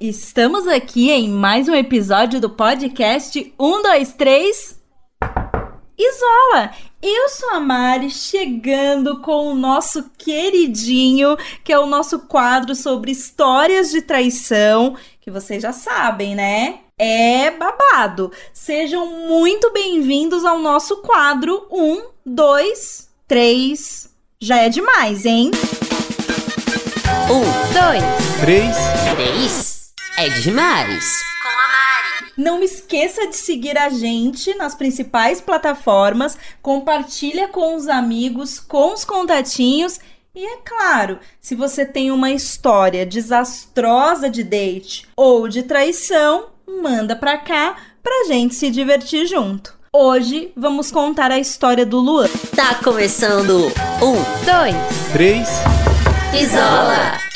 Estamos aqui em mais um episódio do podcast 1, 2, 3. Isola! Eu sou a Mari, chegando com o nosso queridinho, que é o nosso quadro sobre histórias de traição, que vocês já sabem, né? É babado. Sejam muito bem-vindos ao nosso quadro 1, 2, 3. Já é demais, hein? Um, dois, Três. três. É demais. Com a Mari. Não esqueça de seguir a gente nas principais plataformas, compartilha com os amigos, com os contatinhos e é claro, se você tem uma história desastrosa de date ou de traição, manda pra cá pra gente se divertir junto. Hoje vamos contar a história do Luan. Tá começando. Um, dois. Três. Isola.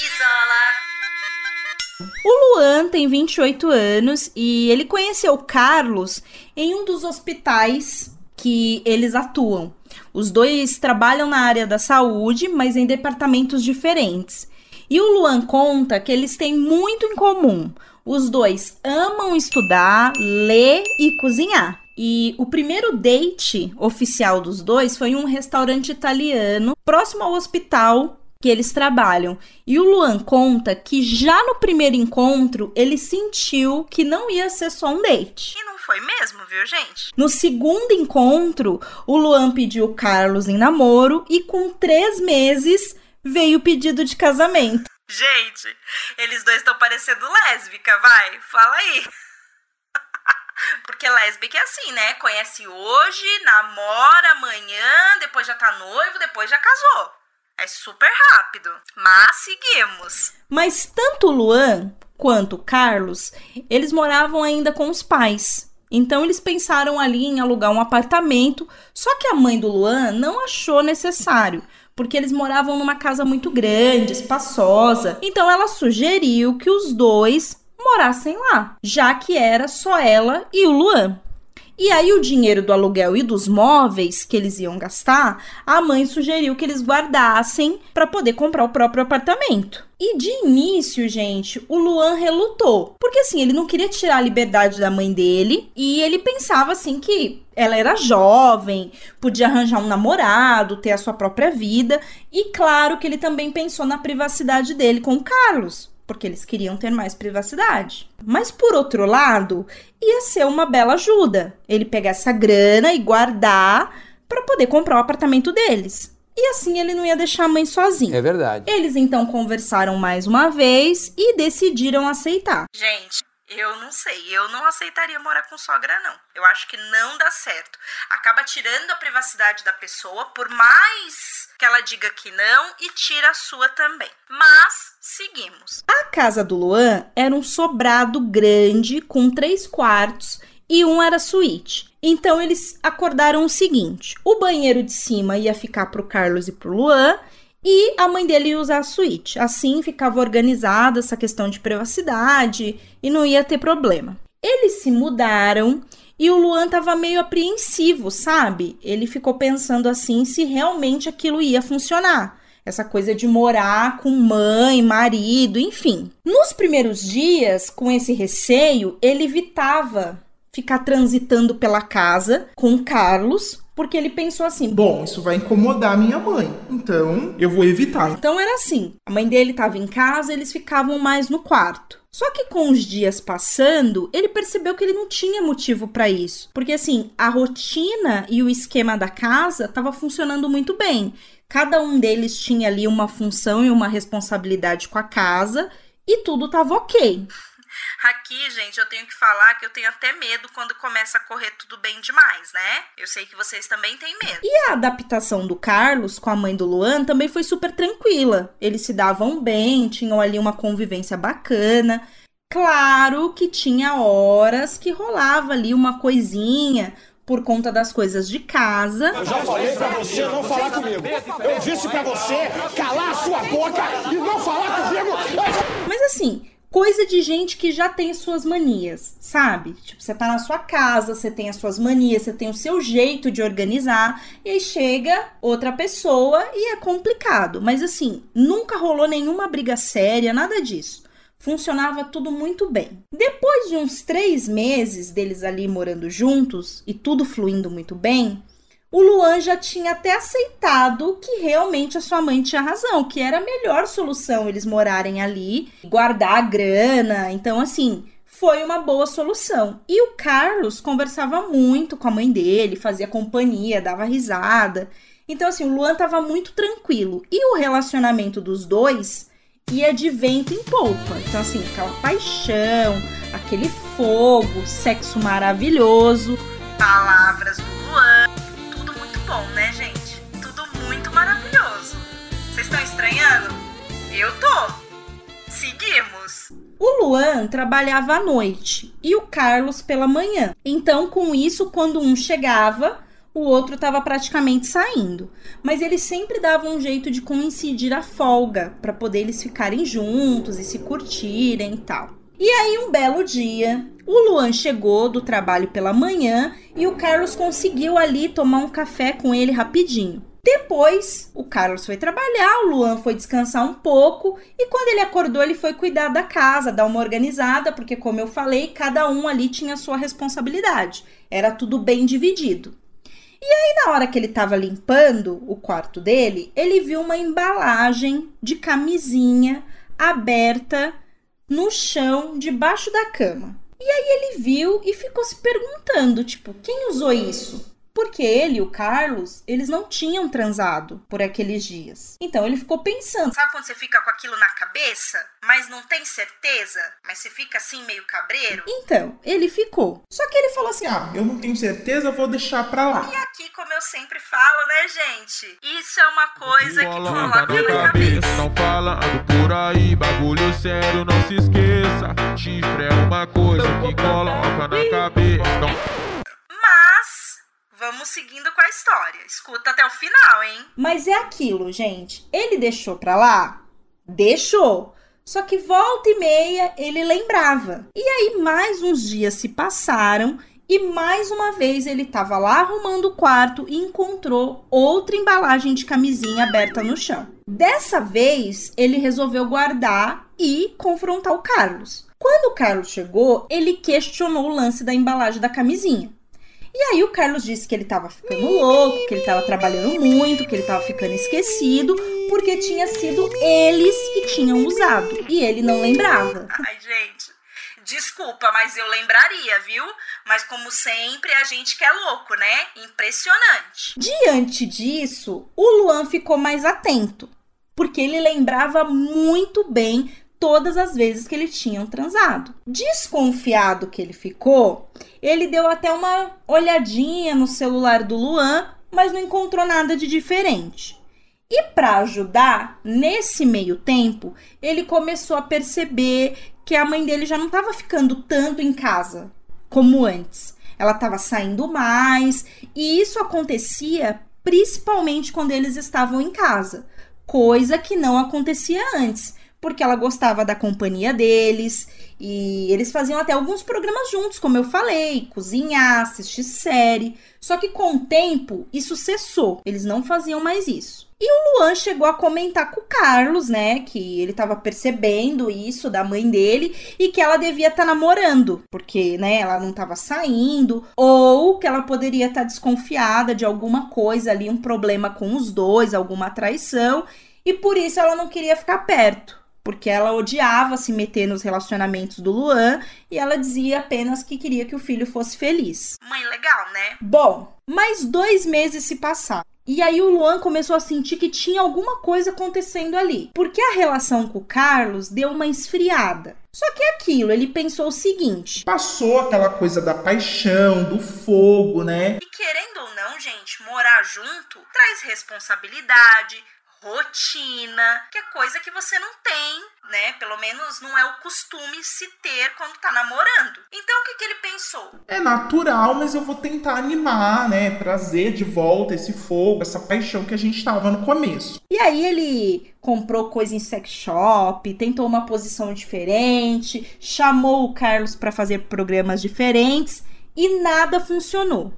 O Luan tem 28 anos e ele conheceu o Carlos em um dos hospitais que eles atuam. Os dois trabalham na área da saúde, mas em departamentos diferentes. E o Luan conta que eles têm muito em comum. Os dois amam estudar, ler e cozinhar. E o primeiro date oficial dos dois foi em um restaurante italiano próximo ao hospital que eles trabalham. E o Luan conta que já no primeiro encontro ele sentiu que não ia ser só um date. E não foi mesmo, viu, gente? No segundo encontro, o Luan pediu o Carlos em namoro e com três meses veio o pedido de casamento. Gente, eles dois estão parecendo lésbica, vai, fala aí. Porque lésbica é assim, né? Conhece hoje, namora amanhã, depois já tá noivo, depois já casou. É super rápido. Mas seguimos. Mas tanto Luan quanto Carlos, eles moravam ainda com os pais. Então eles pensaram ali em alugar um apartamento, só que a mãe do Luan não achou necessário, porque eles moravam numa casa muito grande, espaçosa. Então ela sugeriu que os dois morassem lá, já que era só ela e o Luan. E aí o dinheiro do aluguel e dos móveis que eles iam gastar, a mãe sugeriu que eles guardassem para poder comprar o próprio apartamento. E de início, gente, o Luan relutou, porque assim, ele não queria tirar a liberdade da mãe dele. E ele pensava assim que ela era jovem, podia arranjar um namorado, ter a sua própria vida, e claro que ele também pensou na privacidade dele com o Carlos porque eles queriam ter mais privacidade. Mas por outro lado, ia ser uma bela ajuda ele pegar essa grana e guardar para poder comprar o apartamento deles. E assim ele não ia deixar a mãe sozinha. É verdade. Eles então conversaram mais uma vez e decidiram aceitar. Gente, eu não sei. Eu não aceitaria morar com sogra, não. Eu acho que não dá certo. Acaba tirando a privacidade da pessoa, por mais que ela diga que não, e tira a sua também. Mas, seguimos. A casa do Luan era um sobrado grande com três quartos e um era suíte. Então eles acordaram o seguinte: o banheiro de cima ia ficar pro Carlos e pro Luan e a mãe dele ia usar a suíte. Assim ficava organizada essa questão de privacidade e não ia ter problema. Eles se mudaram e o Luan tava meio apreensivo, sabe? Ele ficou pensando assim se realmente aquilo ia funcionar. Essa coisa de morar com mãe, marido, enfim. Nos primeiros dias, com esse receio, ele evitava ficar transitando pela casa com o Carlos, porque ele pensou assim: Bom, isso vai incomodar minha mãe, então eu vou evitar. Então era assim: a mãe dele estava em casa, eles ficavam mais no quarto. Só que com os dias passando, ele percebeu que ele não tinha motivo para isso, porque assim, a rotina e o esquema da casa estava funcionando muito bem. Cada um deles tinha ali uma função e uma responsabilidade com a casa e tudo estava ok. Aqui, gente, eu tenho que falar que eu tenho até medo quando começa a correr tudo bem demais, né? Eu sei que vocês também têm medo. E a adaptação do Carlos com a mãe do Luan também foi super tranquila. Eles se davam bem, tinham ali uma convivência bacana. Claro que tinha horas que rolava ali uma coisinha por conta das coisas de casa. Eu já falei pra você não falar comigo. Eu disse pra você calar a sua boca e não falar comigo. Mas assim, coisa de gente que já tem suas manias, sabe? Tipo, você tá na sua casa, você tem as suas manias, você tem o seu jeito de organizar, e aí chega outra pessoa e é complicado. Mas assim, nunca rolou nenhuma briga séria, nada disso. funcionava tudo muito bem. Depois de uns três meses deles ali morando juntos e tudo fluindo muito bem, o Luan já tinha até aceitado que realmente a sua mãe tinha razão, que era a melhor solução eles morarem ali, guardar a grana. Então, assim, foi uma boa solução. E o Carlos conversava muito com a mãe dele, fazia companhia, dava risada. Então, assim, o Luan tava muito tranquilo. E o relacionamento dos dois ia de vento em polpa. Então, assim, aquela paixão, aquele fogo, sexo maravilhoso. Palavras do Luan. Eu tô. Seguimos. O Luan trabalhava à noite e o Carlos pela manhã. Então, com isso, quando um chegava, o outro estava praticamente saindo. Mas eles sempre davam um jeito de coincidir a folga para poder eles ficarem juntos e se curtirem e tal. E aí, um belo dia, o Luan chegou do trabalho pela manhã e o Carlos conseguiu ali tomar um café com ele rapidinho. Depois, o Carlos foi trabalhar, o Luan foi descansar um pouco e quando ele acordou, ele foi cuidar da casa, dar uma organizada, porque, como eu falei, cada um ali tinha sua responsabilidade. Era tudo bem dividido. E aí, na hora que ele estava limpando o quarto dele, ele viu uma embalagem de camisinha aberta no chão debaixo da cama. E aí ele viu e ficou se perguntando, tipo, quem usou isso? Porque ele e o Carlos, eles não tinham transado por aqueles dias. Então ele ficou pensando. Sabe quando você fica com aquilo na cabeça, mas não tem certeza? Mas você fica assim meio cabreiro? Então, ele ficou. Só que ele falou assim: Ah, eu não tenho certeza, vou deixar pra lá. E aqui, como eu sempre falo, né, gente? Isso é uma coisa que Cola coloca na cabeça. cabeça, não falando por aí, bagulho sério, não se esqueça. Chifre é uma coisa que coloca na cabeça. Não vamos seguindo com a história. Escuta até o final, hein? Mas é aquilo, gente. Ele deixou pra lá? Deixou. Só que volta e meia ele lembrava. E aí mais uns dias se passaram e mais uma vez ele estava lá arrumando o quarto e encontrou outra embalagem de camisinha aberta no chão. Dessa vez ele resolveu guardar e confrontar o Carlos. Quando o Carlos chegou, ele questionou o lance da embalagem da camisinha. E aí o Carlos disse que ele tava ficando louco, que ele tava trabalhando muito, que ele tava ficando esquecido, porque tinha sido eles que tinham usado e ele não lembrava. Ai, gente. Desculpa, mas eu lembraria, viu? Mas como sempre, a gente que é louco, né? Impressionante. Diante disso, o Luan ficou mais atento, porque ele lembrava muito bem todas as vezes que eles tinham transado. Desconfiado que ele ficou, ele deu até uma olhadinha no celular do Luan, mas não encontrou nada de diferente. E para ajudar, nesse meio tempo, ele começou a perceber que a mãe dele já não estava ficando tanto em casa como antes. Ela estava saindo mais, e isso acontecia principalmente quando eles estavam em casa, coisa que não acontecia antes porque ela gostava da companhia deles e eles faziam até alguns programas juntos, como eu falei, cozinhar, assistir série. Só que com o tempo isso cessou, eles não faziam mais isso. E o Luan chegou a comentar com o Carlos, né, que ele estava percebendo isso da mãe dele e que ela devia estar tá namorando, porque, né, ela não estava saindo, ou que ela poderia estar tá desconfiada de alguma coisa ali, um problema com os dois, alguma traição, e por isso ela não queria ficar perto porque ela odiava se meter nos relacionamentos do Luan e ela dizia apenas que queria que o filho fosse feliz. Mãe legal, né? Bom, mais dois meses se passaram. E aí o Luan começou a sentir que tinha alguma coisa acontecendo ali, porque a relação com o Carlos deu uma esfriada. Só que aquilo, ele pensou o seguinte: Passou aquela coisa da paixão, do fogo, né? E querendo ou não, gente, morar junto traz responsabilidade, rotina, que é coisa que você não tem, né? Pelo menos não é o costume se ter quando tá namorando. Então o que, que ele pensou? É natural, mas eu vou tentar animar, né? Trazer de volta esse fogo, essa paixão que a gente tava no começo. E aí ele comprou coisa em sex shop, tentou uma posição diferente, chamou o Carlos para fazer programas diferentes e nada funcionou.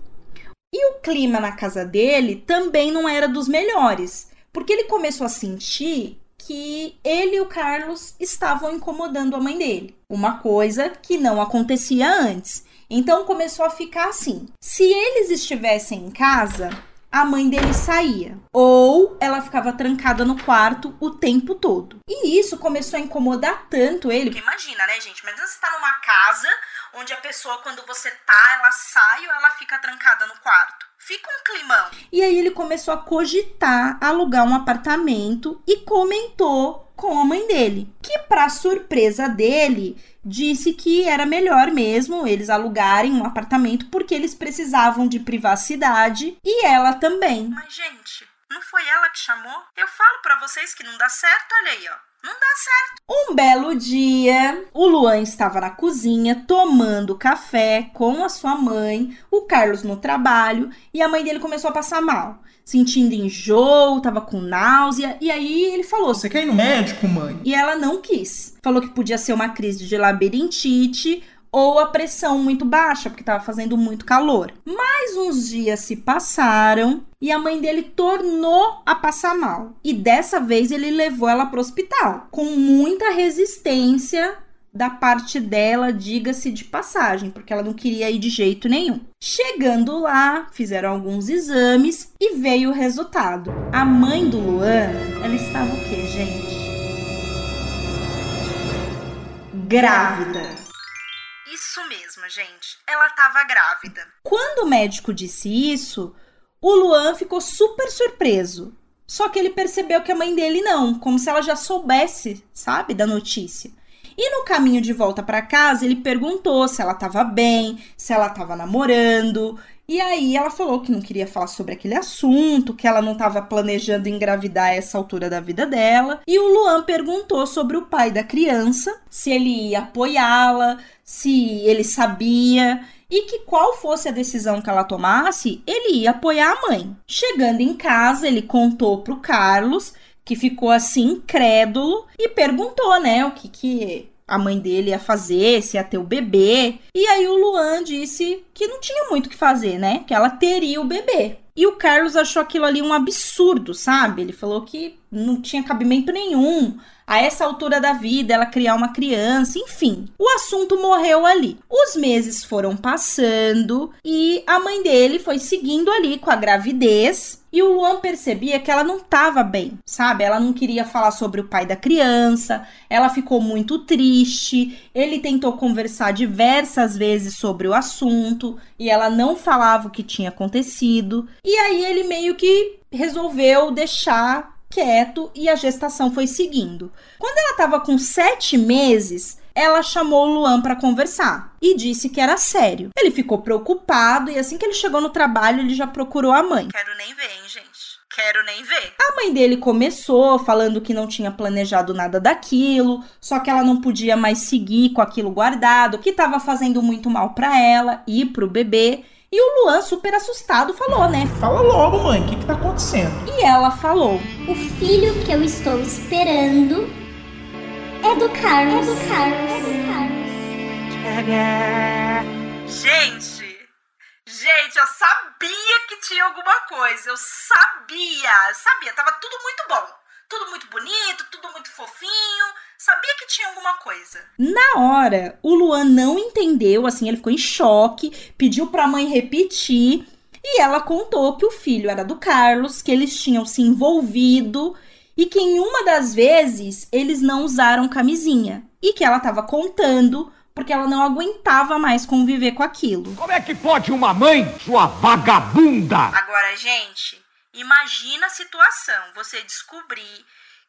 E o clima na casa dele também não era dos melhores porque ele começou a sentir que ele e o Carlos estavam incomodando a mãe dele. Uma coisa que não acontecia antes. Então começou a ficar assim: se eles estivessem em casa, a mãe dele saía. Ou ela ficava trancada no quarto o tempo todo. E isso começou a incomodar tanto ele. Porque imagina, né, gente? Mas você tá numa casa onde a pessoa, quando você tá, ela sai ou ela fica trancada no quarto. Fica um climão. E aí ele começou a cogitar alugar um apartamento e comentou com a mãe dele, que para surpresa dele, disse que era melhor mesmo eles alugarem um apartamento porque eles precisavam de privacidade e ela também. Mas gente, não foi ela que chamou? Eu falo para vocês que não dá certo, olha aí, ó. Não dá certo. Um belo dia, o Luan estava na cozinha tomando café com a sua mãe, o Carlos no trabalho, e a mãe dele começou a passar mal. Sentindo enjoo, tava com náusea, e aí ele falou: Você quer ir no médico, mãe? E ela não quis. Falou que podia ser uma crise de labirintite ou a pressão muito baixa, porque estava fazendo muito calor. Mais uns dias se passaram e a mãe dele tornou a passar mal. E dessa vez ele levou ela para o hospital, com muita resistência da parte dela, diga-se de passagem, porque ela não queria ir de jeito nenhum. Chegando lá, fizeram alguns exames e veio o resultado. A mãe do Luan, ela estava o quê, gente? Grávida. Isso mesmo, gente. Ela tava grávida. Quando o médico disse isso, o Luan ficou super surpreso. Só que ele percebeu que a mãe dele não, como se ela já soubesse, sabe, da notícia. E no caminho de volta para casa, ele perguntou se ela estava bem, se ela estava namorando. E aí ela falou que não queria falar sobre aquele assunto, que ela não estava planejando engravidar a essa altura da vida dela. E o Luan perguntou sobre o pai da criança, se ele ia apoiá-la, se ele sabia e que qual fosse a decisão que ela tomasse, ele ia apoiar a mãe. Chegando em casa, ele contou pro Carlos, que ficou assim incrédulo e perguntou, né, o que que a mãe dele ia fazer, se ia ter o bebê. E aí o Luan disse que não tinha muito o que fazer, né? Que ela teria o bebê. E o Carlos achou aquilo ali um absurdo, sabe? Ele falou que não tinha cabimento nenhum a essa altura da vida ela criar uma criança, enfim. O assunto morreu ali. Os meses foram passando e a mãe dele foi seguindo ali com a gravidez. E o Luan percebia que ela não estava bem, sabe? Ela não queria falar sobre o pai da criança, ela ficou muito triste. Ele tentou conversar diversas vezes sobre o assunto e ela não falava o que tinha acontecido. E aí ele meio que resolveu deixar quieto e a gestação foi seguindo. Quando ela estava com sete meses, ela chamou o Luan para conversar e disse que era sério. Ele ficou preocupado e assim que ele chegou no trabalho, ele já procurou a mãe. Quero nem ver, hein, gente. Quero nem ver. A mãe dele começou falando que não tinha planejado nada daquilo, só que ela não podia mais seguir com aquilo guardado, que estava fazendo muito mal para ela e pro bebê. E o Luan, super assustado, falou, né? Fala logo, mãe, o que, que tá acontecendo? E ela falou: O filho que eu estou esperando é do Carlos. É do Carlos. É do Carlos. Gente, gente, eu sabia que tinha alguma coisa. Eu sabia, sabia. Tava tudo muito bom. Tudo muito bonito, tudo muito fofinho. Sabia que tinha alguma coisa. Na hora, o Luan não entendeu, assim, ele ficou em choque, pediu pra mãe repetir. E ela contou que o filho era do Carlos, que eles tinham se envolvido e que em uma das vezes eles não usaram camisinha. E que ela estava contando porque ela não aguentava mais conviver com aquilo. Como é que pode uma mãe, sua vagabunda? Agora, gente, imagina a situação: você descobrir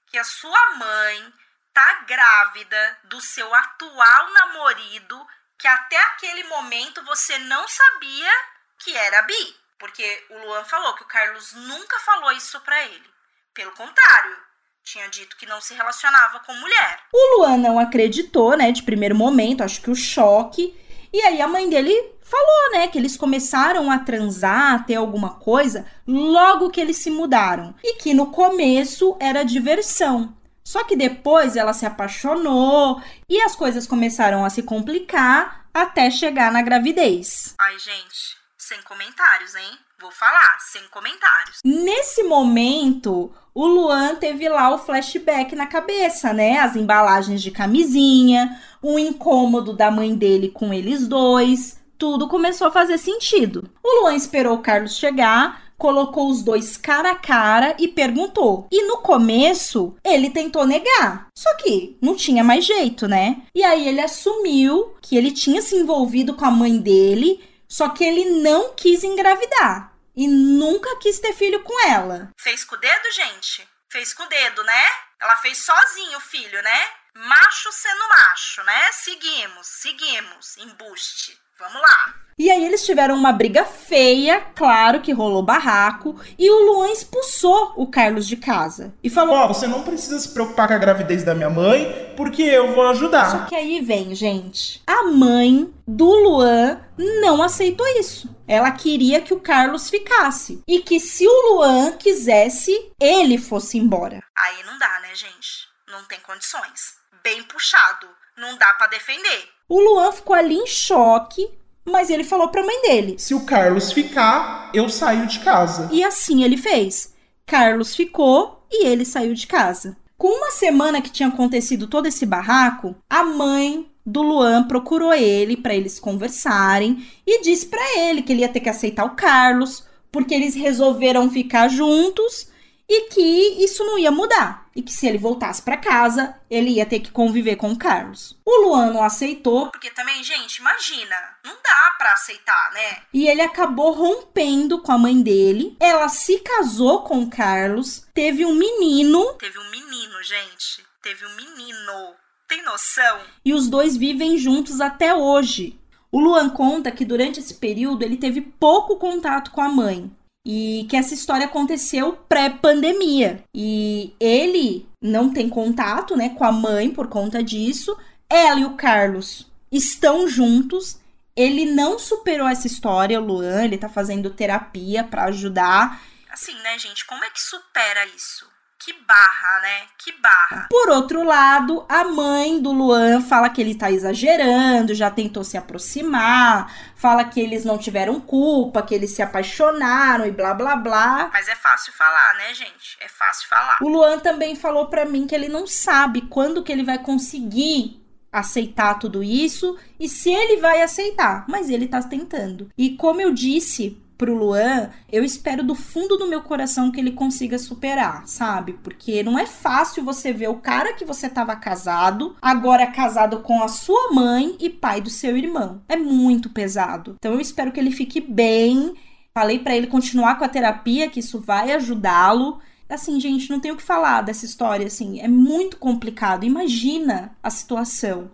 que a sua mãe tá grávida do seu atual namorado, que até aquele momento você não sabia que era bi. Porque o Luan falou que o Carlos nunca falou isso pra ele. Pelo contrário, tinha dito que não se relacionava com mulher. O Luan não acreditou, né, de primeiro momento, acho que o choque. E aí a mãe dele falou, né, que eles começaram a transar, a ter alguma coisa, logo que eles se mudaram. E que no começo era diversão. Só que depois ela se apaixonou e as coisas começaram a se complicar até chegar na gravidez. Ai, gente, sem comentários, hein? Vou falar, sem comentários. Nesse momento, o Luan teve lá o flashback na cabeça, né? As embalagens de camisinha, o incômodo da mãe dele com eles dois. Tudo começou a fazer sentido. O Luan esperou o Carlos chegar, colocou os dois cara a cara e perguntou. E no começo, ele tentou negar. Só que não tinha mais jeito, né? E aí ele assumiu que ele tinha se envolvido com a mãe dele, só que ele não quis engravidar e nunca quis ter filho com ela. Fez com o dedo, gente? Fez com o dedo, né? Ela fez sozinho o filho, né? Macho sendo macho, né? Seguimos, seguimos. Embuste. Vamos lá. E aí eles tiveram uma briga feia, claro que rolou barraco, e o Luan expulsou o Carlos de casa. E falou: Ó, você não precisa se preocupar com a gravidez da minha mãe, porque eu vou ajudar. Só que aí vem, gente. A mãe do Luan não aceitou isso. Ela queria que o Carlos ficasse. E que se o Luan quisesse, ele fosse embora. Aí não dá, né, gente? Não tem condições. Bem puxado. Não dá pra defender. O Luan ficou ali em choque, mas ele falou pra mãe dele. Se o Carlos ficar, eu saio de casa. E assim ele fez. Carlos ficou e ele saiu de casa. Com uma semana que tinha acontecido todo esse barraco, a mãe do Luan procurou ele para eles conversarem e disse para ele que ele ia ter que aceitar o Carlos, porque eles resolveram ficar juntos e que isso não ia mudar e que se ele voltasse para casa, ele ia ter que conviver com o Carlos. O Luan não aceitou Porque também, gente, imagina. Não dá pra aceitar, né? e ele acabou rompendo com a mãe dele. Ela se casou com o Carlos, teve um menino Teve um menino, gente. Teve um menino. Tem noção? e os dois vivem juntos até hoje. O Luan conta que durante esse período ele teve pouco contato com a mãe e que essa história aconteceu pré-pandemia. E ele não tem contato, né, com a mãe por conta disso. Ela e o Carlos estão juntos. Ele não superou essa história, o Luan, ele tá fazendo terapia pra ajudar. Assim, né, gente? Como é que supera isso? Que barra, né? Que barra. Por outro lado, a mãe do Luan fala que ele tá exagerando, já tentou se aproximar, fala que eles não tiveram culpa, que eles se apaixonaram e blá blá blá. Mas é fácil falar, né, gente? É fácil falar. O Luan também falou pra mim que ele não sabe quando que ele vai conseguir aceitar tudo isso e se ele vai aceitar, mas ele tá tentando. E como eu disse pro Luan, eu espero do fundo do meu coração que ele consiga superar, sabe? Porque não é fácil você ver o cara que você tava casado, agora casado com a sua mãe e pai do seu irmão. É muito pesado. Então eu espero que ele fique bem. Falei pra ele continuar com a terapia, que isso vai ajudá-lo. Assim, gente, não tem o que falar dessa história, assim, é muito complicado. Imagina a situação.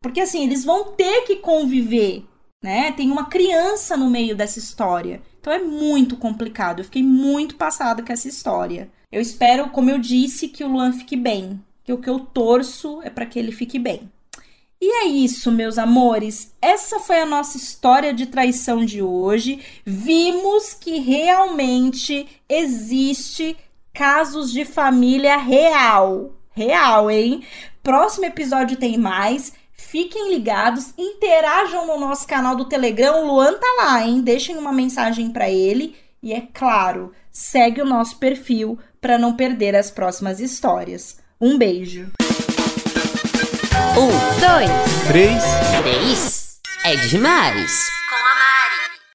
Porque assim, eles vão ter que conviver, né? Tem uma criança no meio dessa história. Então é muito complicado. Eu fiquei muito passada com essa história. Eu espero, como eu disse, que o Luan fique bem. Que o que eu torço é para que ele fique bem. E é isso, meus amores. Essa foi a nossa história de traição de hoje. Vimos que realmente existe casos de família real. Real, hein? Próximo episódio tem mais. Fiquem ligados, interajam no nosso canal do Telegram. O Luan tá lá, hein? Deixem uma mensagem para ele e é claro, segue o nosso perfil para não perder as próximas histórias. Um beijo. Um, dois, Três. três. É demais.